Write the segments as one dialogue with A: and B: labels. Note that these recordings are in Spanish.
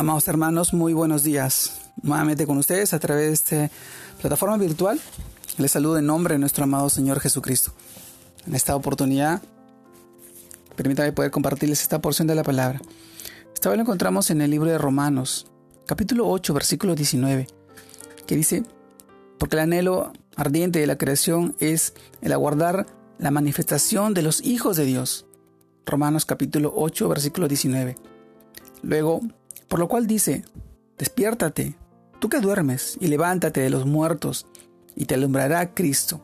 A: Amados hermanos, muy buenos días. Nuevamente con ustedes a través de esta plataforma virtual. Les saludo en nombre de nuestro amado Señor Jesucristo. En esta oportunidad, permítanme poder compartirles esta porción de la palabra. Esta vez lo encontramos en el libro de Romanos, capítulo 8, versículo 19, que dice, porque el anhelo ardiente de la creación es el aguardar la manifestación de los hijos de Dios. Romanos capítulo 8, versículo 19. Luego, por lo cual dice, despiértate, tú que duermes, y levántate de los muertos, y te alumbrará Cristo.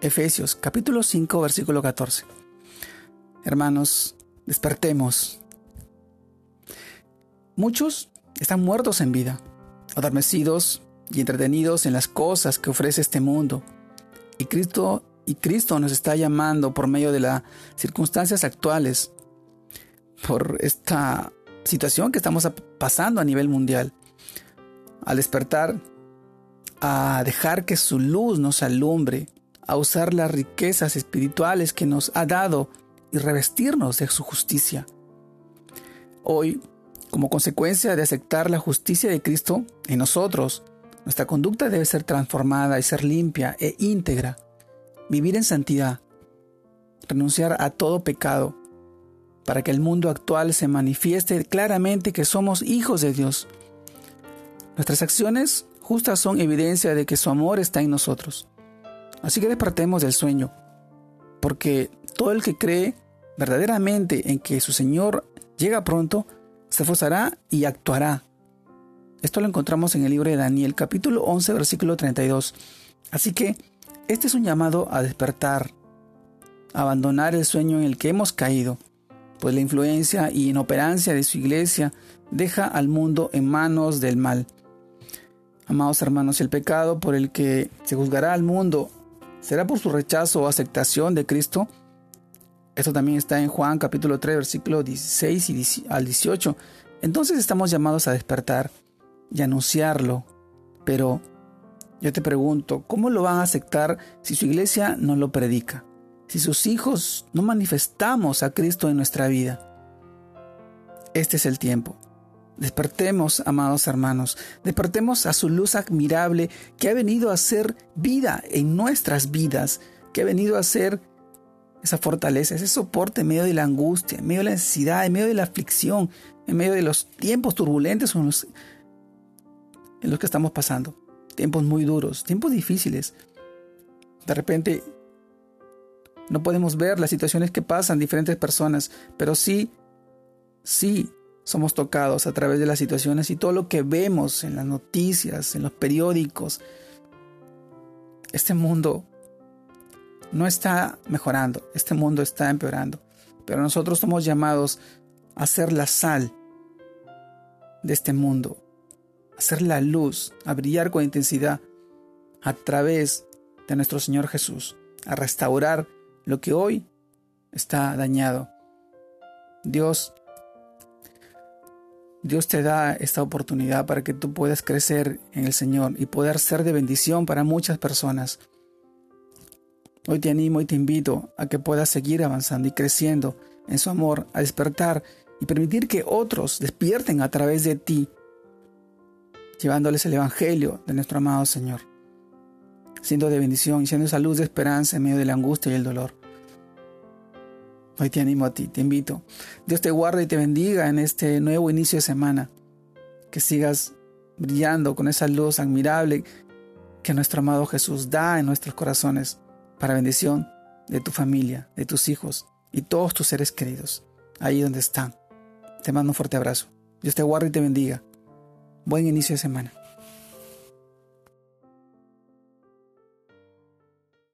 A: Efesios capítulo 5 versículo 14. Hermanos, despertemos. Muchos están muertos en vida, adormecidos y entretenidos en las cosas que ofrece este mundo. Y Cristo y Cristo nos está llamando por medio de las circunstancias actuales, por esta situación que estamos pasando a nivel mundial. Al despertar, a dejar que su luz nos alumbre, a usar las riquezas espirituales que nos ha dado y revestirnos de su justicia. Hoy, como consecuencia de aceptar la justicia de Cristo en nosotros, nuestra conducta debe ser transformada y ser limpia e íntegra. Vivir en santidad, renunciar a todo pecado, para que el mundo actual se manifieste claramente que somos hijos de Dios. Nuestras acciones justas son evidencia de que su amor está en nosotros. Así que despertemos del sueño, porque todo el que cree verdaderamente en que su Señor llega pronto, se esforzará y actuará. Esto lo encontramos en el libro de Daniel capítulo 11 versículo 32. Así que este es un llamado a despertar, a abandonar el sueño en el que hemos caído pues la influencia y inoperancia de su iglesia deja al mundo en manos del mal. Amados hermanos, el pecado por el que se juzgará al mundo será por su rechazo o aceptación de Cristo. Esto también está en Juan capítulo 3, versículo 16 al 18. Entonces estamos llamados a despertar y anunciarlo. Pero yo te pregunto, ¿cómo lo van a aceptar si su iglesia no lo predica? Si sus hijos no manifestamos a Cristo en nuestra vida. Este es el tiempo. Despertemos, amados hermanos, despertemos a su luz admirable que ha venido a ser vida en nuestras vidas, que ha venido a ser esa fortaleza, ese soporte en medio de la angustia, en medio de la necesidad, en medio de la aflicción, en medio de los tiempos turbulentos en los, en los que estamos pasando. Tiempos muy duros, tiempos difíciles. De repente no podemos ver las situaciones que pasan diferentes personas, pero sí, sí somos tocados a través de las situaciones y todo lo que vemos en las noticias, en los periódicos. Este mundo no está mejorando, este mundo está empeorando, pero nosotros somos llamados a ser la sal de este mundo, a ser la luz, a brillar con intensidad a través de nuestro Señor Jesús, a restaurar lo que hoy está dañado. Dios, Dios te da esta oportunidad para que tú puedas crecer en el Señor y poder ser de bendición para muchas personas. Hoy te animo y te invito a que puedas seguir avanzando y creciendo en su amor, a despertar y permitir que otros despierten a través de ti, llevándoles el Evangelio de nuestro amado Señor siendo de bendición y siendo esa luz de esperanza en medio de la angustia y el dolor. Hoy te animo a ti, te invito. Dios te guarde y te bendiga en este nuevo inicio de semana. Que sigas brillando con esa luz admirable que nuestro amado Jesús da en nuestros corazones para bendición de tu familia, de tus hijos y todos tus seres queridos, ahí donde están. Te mando un fuerte abrazo. Dios te guarde y te bendiga. Buen inicio de semana.